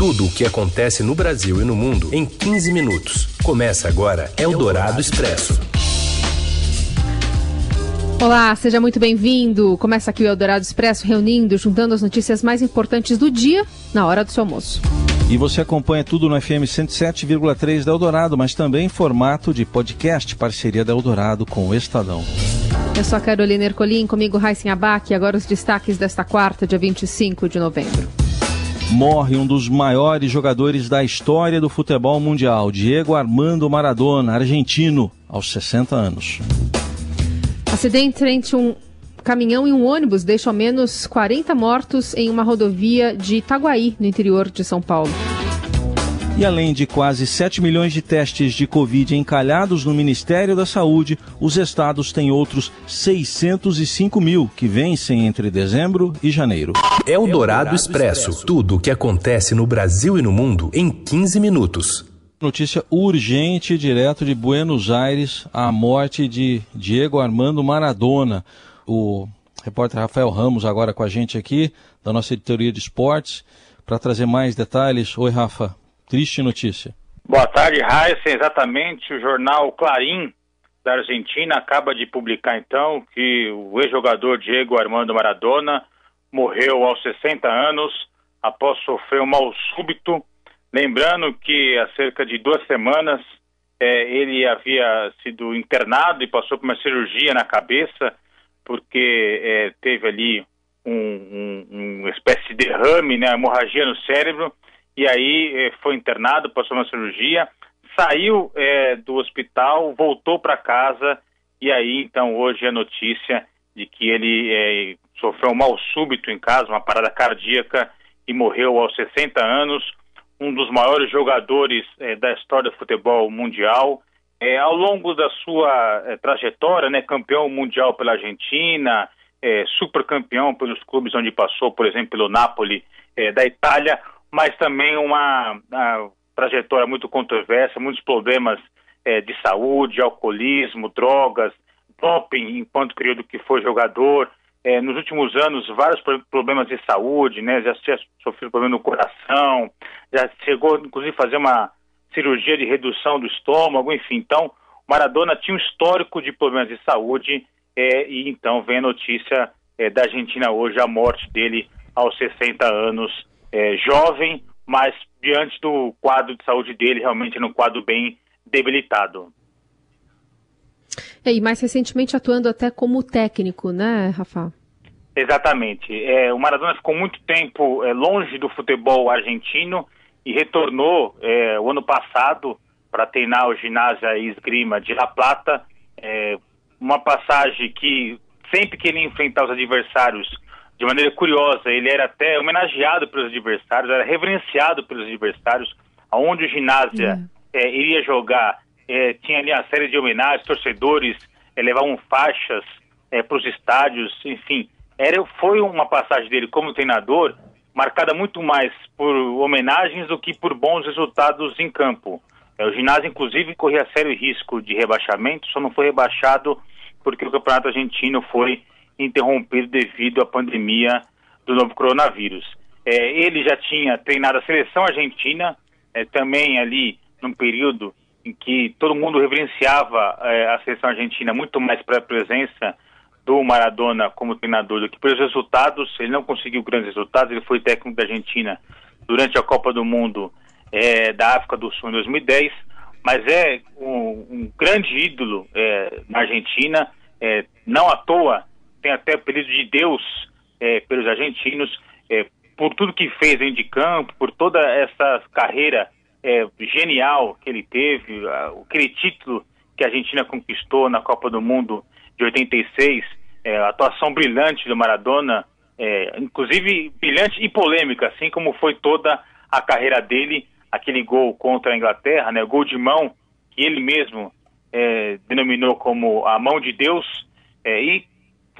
Tudo o que acontece no Brasil e no mundo em 15 minutos. Começa agora Eldorado Expresso. Olá, seja muito bem-vindo. Começa aqui o Eldorado Expresso reunindo, juntando as notícias mais importantes do dia na hora do seu almoço. E você acompanha tudo no FM 107,3 da Eldorado, mas também em formato de podcast, parceria da Eldorado com o Estadão. Eu sou a Carolina Ercolim, comigo Raíssen Abac, agora os destaques desta quarta, dia 25 de novembro. Morre um dos maiores jogadores da história do futebol mundial, Diego Armando Maradona, argentino, aos 60 anos. Acidente entre um caminhão e um ônibus deixa ao menos 40 mortos em uma rodovia de Itaguaí, no interior de São Paulo. E além de quase 7 milhões de testes de Covid encalhados no Ministério da Saúde, os estados têm outros 605 mil que vencem entre dezembro e janeiro. É o Dourado Expresso. Tudo o que acontece no Brasil e no mundo em 15 minutos. Notícia urgente direto de Buenos Aires: a morte de Diego Armando Maradona. O repórter Rafael Ramos agora com a gente aqui, da nossa editoria de esportes, para trazer mais detalhes. Oi, Rafa. Triste notícia. Boa tarde, Raíssa. Exatamente, o jornal Clarim da Argentina acaba de publicar então que o ex-jogador Diego Armando Maradona morreu aos 60 anos após sofrer um mal súbito. Lembrando que há cerca de duas semanas é, ele havia sido internado e passou por uma cirurgia na cabeça porque é, teve ali um, um, uma espécie de derrame, né, hemorragia no cérebro e aí eh, foi internado, passou uma cirurgia, saiu eh, do hospital, voltou para casa e aí então hoje a notícia de que ele eh, sofreu um mal súbito em casa, uma parada cardíaca e morreu aos 60 anos, um dos maiores jogadores da história do futebol mundial. ao longo da sua trajetória, né, campeão mundial pela Argentina, super campeão pelos clubes onde passou, por exemplo, pelo Napoli da Itália, mas também uma, uma trajetória muito controversa, muitos problemas é, de saúde, alcoolismo, drogas, doping enquanto período que foi jogador. É, nos últimos anos, vários problemas de saúde, né? Já sofreu problema no coração, já chegou, inclusive, a fazer uma cirurgia de redução do estômago, enfim. Então, Maradona tinha um histórico de problemas de saúde é, e então vem a notícia é, da Argentina hoje, a morte dele aos 60 anos é, jovem, mas diante do quadro de saúde dele, realmente num quadro bem debilitado. É, e mais recentemente atuando até como técnico, né, Rafa? Exatamente. É, o Maradona ficou muito tempo é, longe do futebol argentino e retornou é, o ano passado para treinar o ginásio esgrima de La Plata. É, uma passagem que sempre que ele enfrentar os adversários de maneira curiosa. Ele era até homenageado pelos adversários, era reverenciado pelos adversários, aonde o ginásio uhum. é, iria jogar. É, tinha ali uma série de homenagens, torcedores é, levavam faixas é, para os estádios, enfim. Era, foi uma passagem dele como treinador marcada muito mais por homenagens do que por bons resultados em campo. É, o ginásio, inclusive, corria sério risco de rebaixamento, só não foi rebaixado porque o campeonato argentino foi interrompido devido à pandemia do novo coronavírus. É, ele já tinha treinado a seleção argentina, é, também ali num período em que todo mundo reverenciava é, a seleção argentina muito mais pela presença do Maradona como treinador do que pelos resultados. Ele não conseguiu grandes resultados, ele foi técnico da Argentina durante a Copa do Mundo é, da África do Sul em 2010, mas é um, um grande ídolo é, na Argentina, é, não à toa tem até apelido de Deus é, pelos argentinos, é, por tudo que fez dentro de campo, por toda essa carreira é, genial que ele teve, aquele título que a Argentina conquistou na Copa do Mundo de 86, é, a atuação brilhante do Maradona, é, inclusive brilhante e polêmica, assim como foi toda a carreira dele, aquele gol contra a Inglaterra, né, gol de mão que ele mesmo é, denominou como a mão de Deus, é, e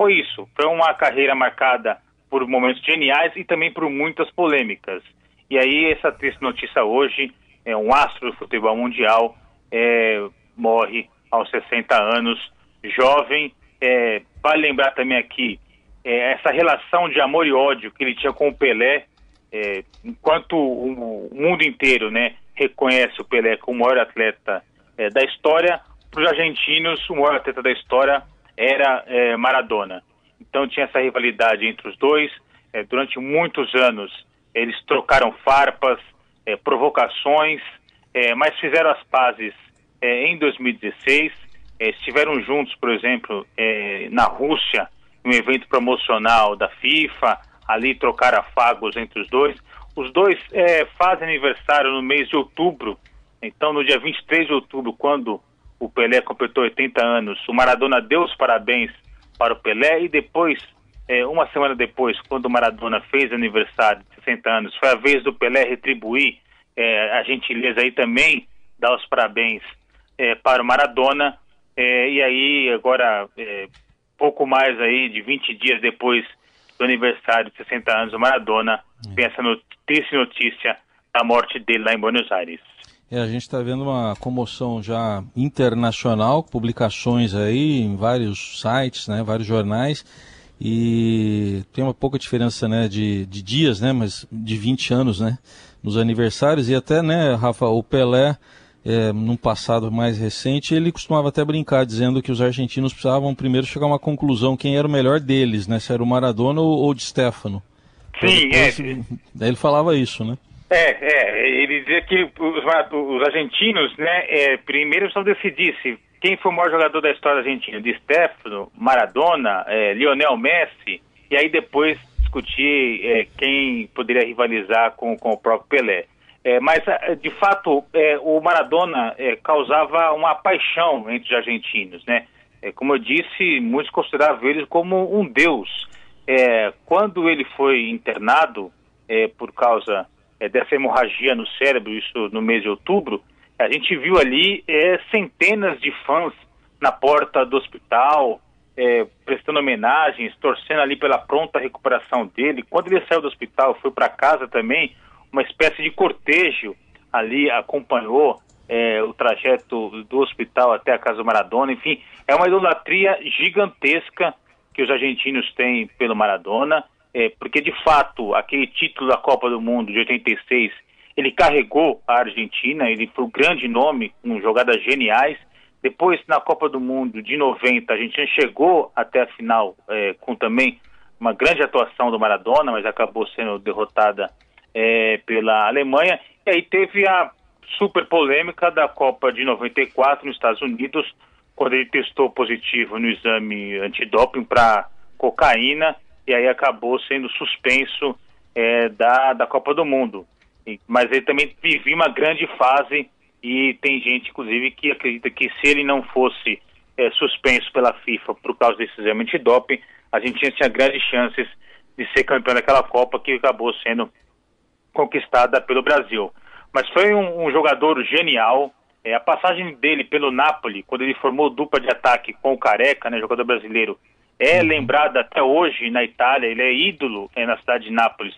foi isso. Foi uma carreira marcada por momentos geniais e também por muitas polêmicas. E aí essa triste notícia hoje é um astro do futebol mundial é, morre aos 60 anos, jovem. É, vale lembrar também aqui é, essa relação de amor e ódio que ele tinha com o Pelé, é, enquanto o, o, mundo inteiro né, reconhece o Pelé como o maior atleta é, da história, para os argentinos, o maior atleta da história era é, Maradona. Então tinha essa rivalidade entre os dois. É, durante muitos anos eles trocaram farpas, é, provocações, é, mas fizeram as pazes é, em 2016. estiveram juntos, por exemplo, na Rússia, em um evento promocional da FIFA. Ali trocaram afagos entre os dois. Os dois fazem aniversário no mês de outubro. Então, no dia 23 de outubro, quando o Pelé completou 80 anos, o Maradona deu os parabéns para o Pelé e depois, é, uma semana depois, quando o Maradona fez aniversário de 60 anos, foi a vez do Pelé retribuir é, a gentileza aí também, dar os parabéns é, para o Maradona. É, e aí, agora, é, pouco mais aí de 20 dias depois do aniversário de 60 anos do Maradona, hum. vem essa triste notícia da morte dele lá em Buenos Aires. É, a gente está vendo uma comoção já internacional, publicações aí em vários sites, né, vários jornais, e tem uma pouca diferença né, de, de dias, né, mas de 20 anos né, nos aniversários, e até, né, Rafa, o Pelé, é, num passado mais recente, ele costumava até brincar dizendo que os argentinos precisavam primeiro chegar a uma conclusão quem era o melhor deles, né, se era o Maradona ou, ou de Stefano. Sim, é. Ele falava isso, né? É, é, ele dizia que os, os argentinos, né, é, primeiro precisam decidir quem foi o maior jogador da história argentina, de Stefano, Maradona, é, Lionel Messi, e aí depois discutir é, quem poderia rivalizar com, com o próprio Pelé. É, mas, é, de fato, é, o Maradona é, causava uma paixão entre os argentinos, né? Como eu disse, muitos consideravam ele como um deus. quando ele foi internado por causa é, dessa hemorragia no cérebro, isso no mês de outubro, a gente viu ali é, centenas de fãs na porta do hospital, é, prestando homenagens, torcendo ali pela pronta recuperação dele. Quando ele saiu do hospital, foi para casa também, uma espécie de cortejo ali acompanhou é, o trajeto do hospital até a casa do Maradona. Enfim, é uma idolatria gigantesca que os argentinos têm pelo Maradona é, porque de fato aquele título da Copa do Mundo de 86 ele carregou a Argentina, ele foi um grande nome, com jogadas geniais. Depois, na Copa do Mundo de 90, a Argentina chegou até a final é, com também uma grande atuação do Maradona, mas acabou sendo derrotada é, pela Alemanha. E aí teve a super polêmica da Copa de 94 nos Estados Unidos, quando ele testou positivo no exame antidoping para cocaína e aí acabou sendo suspenso é, da, da Copa do Mundo. E, mas ele também vivia uma grande fase e tem gente, inclusive, que acredita que se ele não fosse é, suspenso pela FIFA por causa desse exame antidoping, a gente tinha grandes chances de ser campeão daquela Copa que acabou sendo conquistada pelo Brasil. Mas foi um, um jogador genial. É, a passagem dele pelo Napoli, quando ele formou dupla de ataque com o Careca, né, jogador brasileiro, é lembrado até hoje na Itália, ele é ídolo é, na cidade de Nápoles,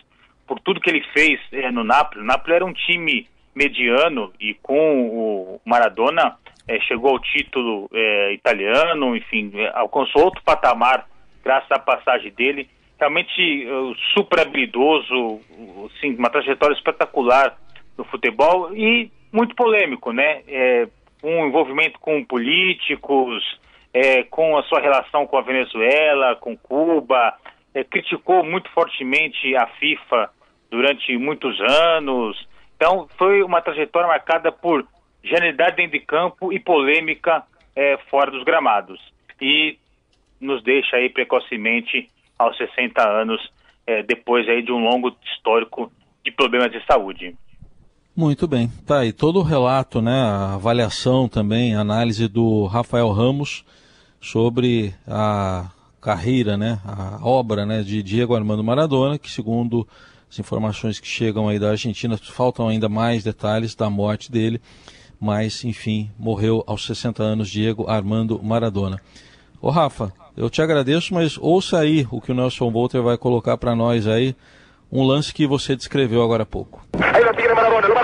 por tudo que ele fez é, no Nápoles. O Nápoles era um time mediano e com o Maradona é, chegou ao título é, italiano, enfim, é, alcançou outro patamar graças à passagem dele. Realmente uh, super habilidoso, assim, uma trajetória espetacular no futebol e muito polêmico, né? É, um envolvimento com políticos, é, com a sua relação com a Venezuela, com Cuba, é, criticou muito fortemente a FIFA durante muitos anos. Então, foi uma trajetória marcada por genialidade dentro de campo e polêmica é, fora dos gramados. E nos deixa aí precocemente aos 60 anos, é, depois aí de um longo histórico de problemas de saúde. Muito bem. Tá aí todo o relato, né, a avaliação também, a análise do Rafael Ramos sobre a carreira, né, a obra né, de Diego Armando Maradona, que segundo as informações que chegam aí da Argentina, faltam ainda mais detalhes da morte dele, mas enfim, morreu aos 60 anos Diego Armando Maradona. Ô Rafa, eu te agradeço, mas ouça aí o que o Nelson Volter vai colocar para nós aí, um lance que você descreveu agora há pouco.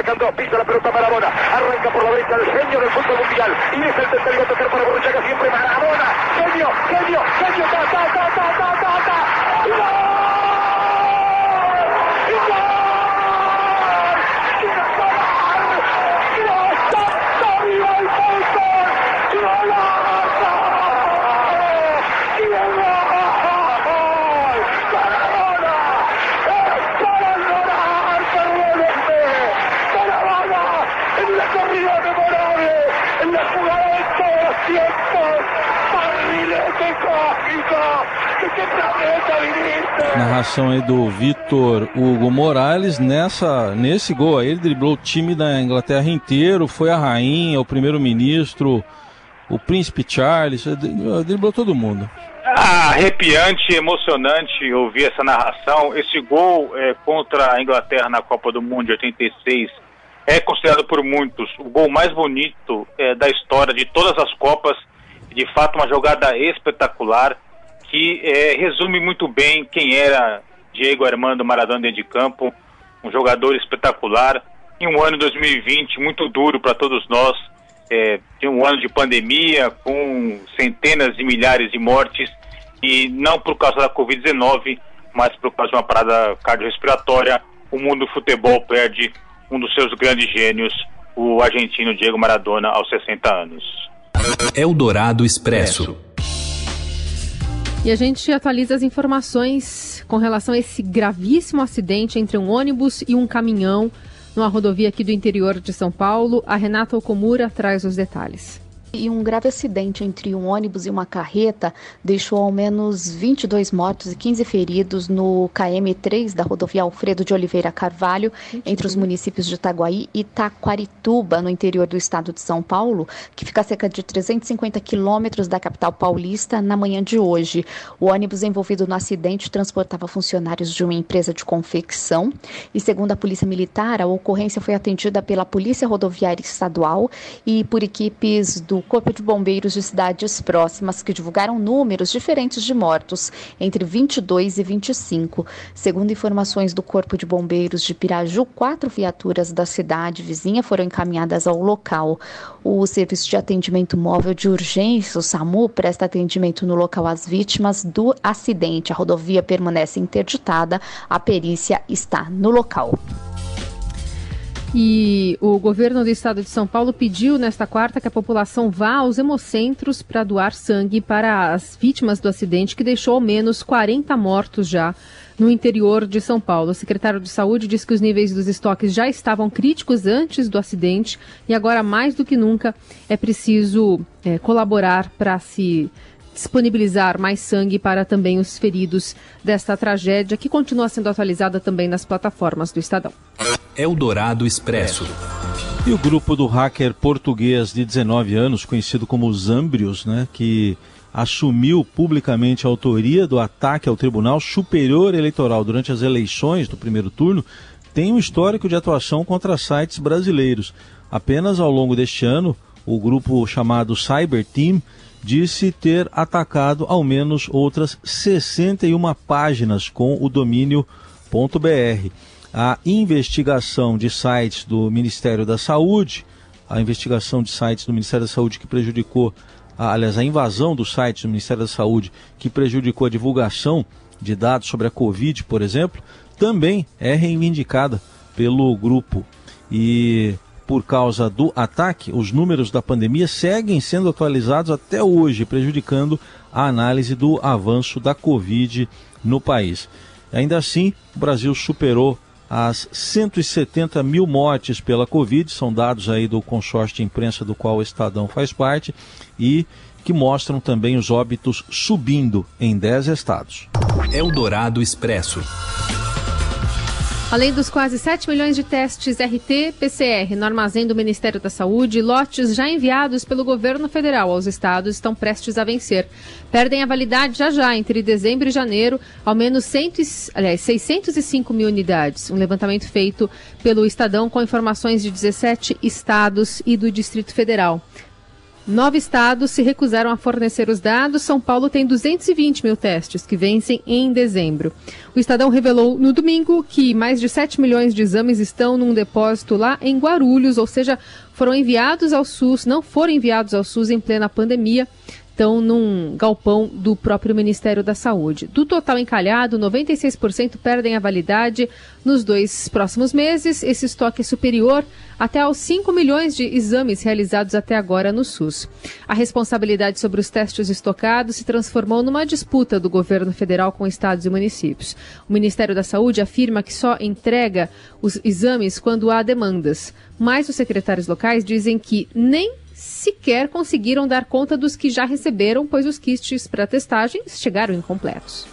sacan pisa la pelota Maradona, arranca por la derecha el genio del fútbol mundial, y es el tercero a tocar para Borruchaga siempre Maradona, genio, genio, genio, ta, ta, ta, ta, ta, ta, ta. ¡Gol! ¡Gol! Narração aí do Vitor Hugo Morales. Nessa, nesse gol aí, ele driblou o time da Inglaterra inteiro, foi a rainha, o primeiro-ministro, o príncipe Charles, driblou todo mundo. Arrepiante, emocionante ouvir essa narração. Esse gol é, contra a Inglaterra na Copa do Mundo de 86 é considerado por muitos o gol mais bonito é, da história de todas as Copas. De fato, uma jogada espetacular que é, resume muito bem quem era Diego Armando Maradona dentro de campo, um jogador espetacular. Em um ano 2020 muito duro para todos nós, é, de um ano de pandemia, com centenas de milhares de mortes, e não por causa da Covid-19, mas por causa de uma parada cardiorrespiratória, o mundo do futebol perde um dos seus grandes gênios, o argentino Diego Maradona, aos 60 anos. Eldorado Expresso. E a gente atualiza as informações com relação a esse gravíssimo acidente entre um ônibus e um caminhão numa rodovia aqui do interior de São Paulo. A Renata Okomura traz os detalhes. E um grave acidente entre um ônibus e uma carreta deixou ao menos 22 mortos e 15 feridos no KM3 da rodovia Alfredo de Oliveira Carvalho, entre os municípios de Itaguaí e Taquarituba, no interior do estado de São Paulo, que fica a cerca de 350 quilômetros da capital paulista, na manhã de hoje. O ônibus envolvido no acidente transportava funcionários de uma empresa de confecção e, segundo a Polícia Militar, a ocorrência foi atendida pela Polícia Rodoviária Estadual e por equipes do Corpo de Bombeiros de cidades próximas que divulgaram números diferentes de mortos, entre 22 e 25. Segundo informações do Corpo de Bombeiros de Piraju, quatro viaturas da cidade vizinha foram encaminhadas ao local. O Serviço de Atendimento Móvel de Urgência, o SAMU, presta atendimento no local às vítimas do acidente. A rodovia permanece interditada, a perícia está no local. E o governo do estado de São Paulo pediu nesta quarta que a população vá aos hemocentros para doar sangue para as vítimas do acidente que deixou ao menos 40 mortos já no interior de São Paulo. O secretário de Saúde disse que os níveis dos estoques já estavam críticos antes do acidente e agora mais do que nunca é preciso é, colaborar para se disponibilizar mais sangue para também os feridos desta tragédia, que continua sendo atualizada também nas plataformas do Estadão. Eldorado Expresso. E o grupo do hacker português de 19 anos, conhecido como Zambrios, né, que assumiu publicamente a autoria do ataque ao Tribunal Superior Eleitoral durante as eleições do primeiro turno, tem um histórico de atuação contra sites brasileiros. Apenas ao longo deste ano, o grupo chamado Cyber Team disse ter atacado ao menos outras 61 páginas com o domínio .br. A investigação de sites do Ministério da Saúde, a investigação de sites do Ministério da Saúde que prejudicou, aliás, a invasão dos sites do Ministério da Saúde que prejudicou a divulgação de dados sobre a Covid, por exemplo, também é reivindicada pelo grupo. E por causa do ataque, os números da pandemia seguem sendo atualizados até hoje, prejudicando a análise do avanço da Covid no país. Ainda assim, o Brasil superou as 170 mil mortes pela Covid, são dados aí do consórcio de imprensa do qual o Estadão faz parte, e que mostram também os óbitos subindo em 10 estados. Eldorado Expresso. Além dos quase 7 milhões de testes RT-PCR no armazém do Ministério da Saúde, lotes já enviados pelo governo federal aos estados estão prestes a vencer. Perdem a validade já já, entre dezembro e janeiro, ao menos 100, aliás, 605 mil unidades. Um levantamento feito pelo Estadão com informações de 17 estados e do Distrito Federal. Nove estados se recusaram a fornecer os dados. São Paulo tem 220 mil testes que vencem em dezembro. O Estadão revelou no domingo que mais de 7 milhões de exames estão num depósito lá em Guarulhos, ou seja, foram enviados ao SUS, não foram enviados ao SUS em plena pandemia estão num galpão do próprio Ministério da Saúde. Do total encalhado, 96% perdem a validade nos dois próximos meses. Esse estoque é superior até aos 5 milhões de exames realizados até agora no SUS. A responsabilidade sobre os testes estocados se transformou numa disputa do governo federal com estados e municípios. O Ministério da Saúde afirma que só entrega os exames quando há demandas, mas os secretários locais dizem que nem sequer conseguiram dar conta dos que já receberam, pois os kits para testagem chegaram incompletos.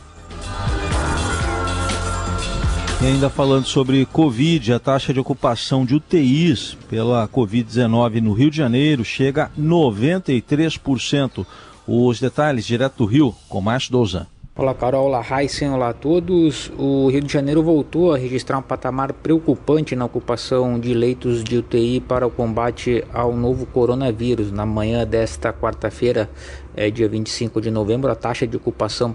E ainda falando sobre Covid, a taxa de ocupação de UTIs pela Covid-19 no Rio de Janeiro chega a 93%. Os detalhes direto do Rio, com Márcio Douzan. Olá Carol, olá Heisen, olá a todos. O Rio de Janeiro voltou a registrar um patamar preocupante na ocupação de leitos de UTI para o combate ao novo coronavírus. Na manhã desta quarta-feira, é, dia 25 de novembro, a taxa de ocupação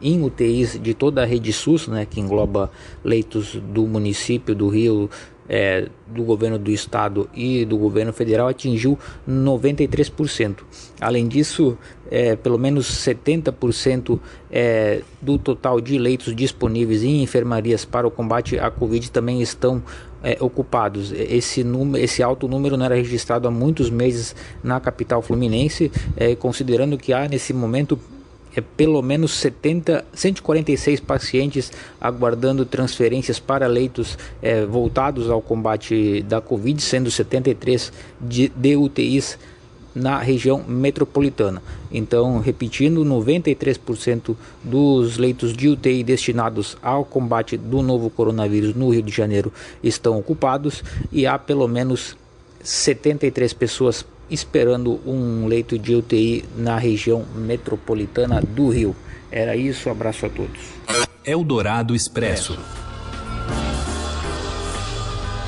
em UTIs de toda a rede SUS, né, que engloba leitos do município do Rio, é, do governo do estado e do governo federal atingiu 93%. Além disso, é, pelo menos 70% é, do total de leitos disponíveis em enfermarias para o combate à Covid também estão é, ocupados. Esse, número, esse alto número não era registrado há muitos meses na capital fluminense, é, considerando que há nesse momento é, pelo menos 70, 146 pacientes aguardando transferências para leitos é, voltados ao combate da Covid, sendo 73 de, de UTIs na região metropolitana. Então, repetindo, 93% dos leitos de UTI destinados ao combate do novo coronavírus no Rio de Janeiro estão ocupados e há pelo menos 73 pessoas esperando um leito de UTI na região metropolitana do Rio. Era isso, abraço a todos. Eldorado Expresso.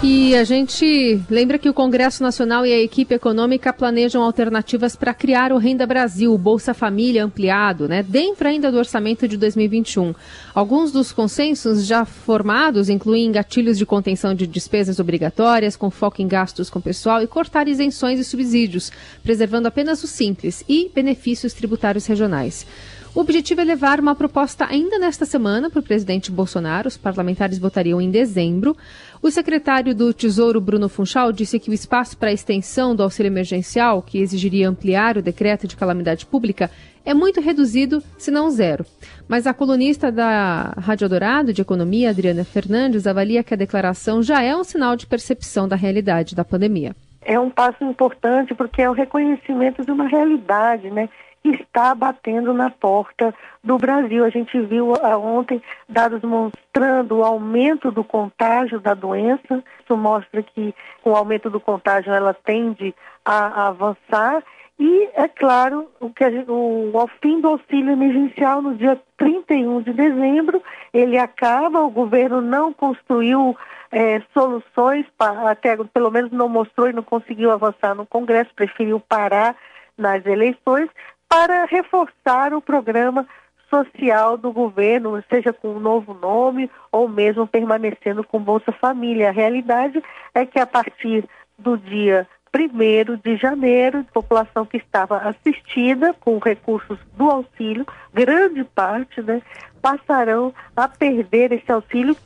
E a gente lembra que o Congresso Nacional e a equipe econômica planejam alternativas para criar o Renda Brasil, Bolsa Família ampliado, né, dentro ainda do orçamento de 2021. Alguns dos consensos já formados incluem gatilhos de contenção de despesas obrigatórias, com foco em gastos com pessoal e cortar isenções e subsídios, preservando apenas o simples e benefícios tributários regionais. O objetivo é levar uma proposta ainda nesta semana para o presidente Bolsonaro. Os parlamentares votariam em dezembro. O secretário do Tesouro, Bruno Funchal, disse que o espaço para a extensão do auxílio emergencial, que exigiria ampliar o decreto de calamidade pública, é muito reduzido, se não zero. Mas a colunista da Rádio Dourado de Economia, Adriana Fernandes, avalia que a declaração já é um sinal de percepção da realidade da pandemia. É um passo importante porque é o reconhecimento de uma realidade, né? Está batendo na porta do Brasil. A gente viu ah, ontem dados mostrando o aumento do contágio da doença. Isso mostra que com o aumento do contágio ela tende a, avançar. E, é claro, o, que o, ao fim do auxílio emergencial, no dia 31 de dezembro, ele acaba, o governo não construiu é, soluções, para, até pelo menos não mostrou e não conseguiu avançar no Congresso, preferiu parar nas eleições, para reforçar o programa social do governo, seja com um novo nome ou mesmo permanecendo com Bolsa Família. A realidade é que a partir do dia 1 de janeiro, a população que estava assistida com recursos do auxílio, grande parte, né, passarão a perder esse auxílio.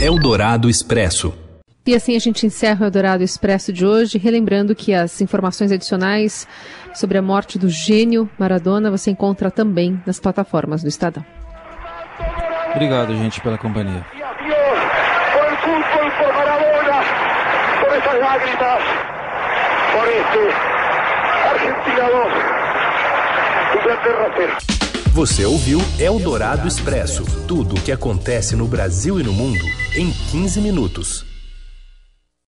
Eldorado Expresso. E assim a gente encerra o Eldorado Expresso de hoje, relembrando que as informações adicionais sobre a morte do gênio Maradona você encontra também nas plataformas do Estadão. Obrigado, gente, pela companhia. Você ouviu Eldorado Expresso tudo o que acontece no Brasil e no mundo em 15 minutos.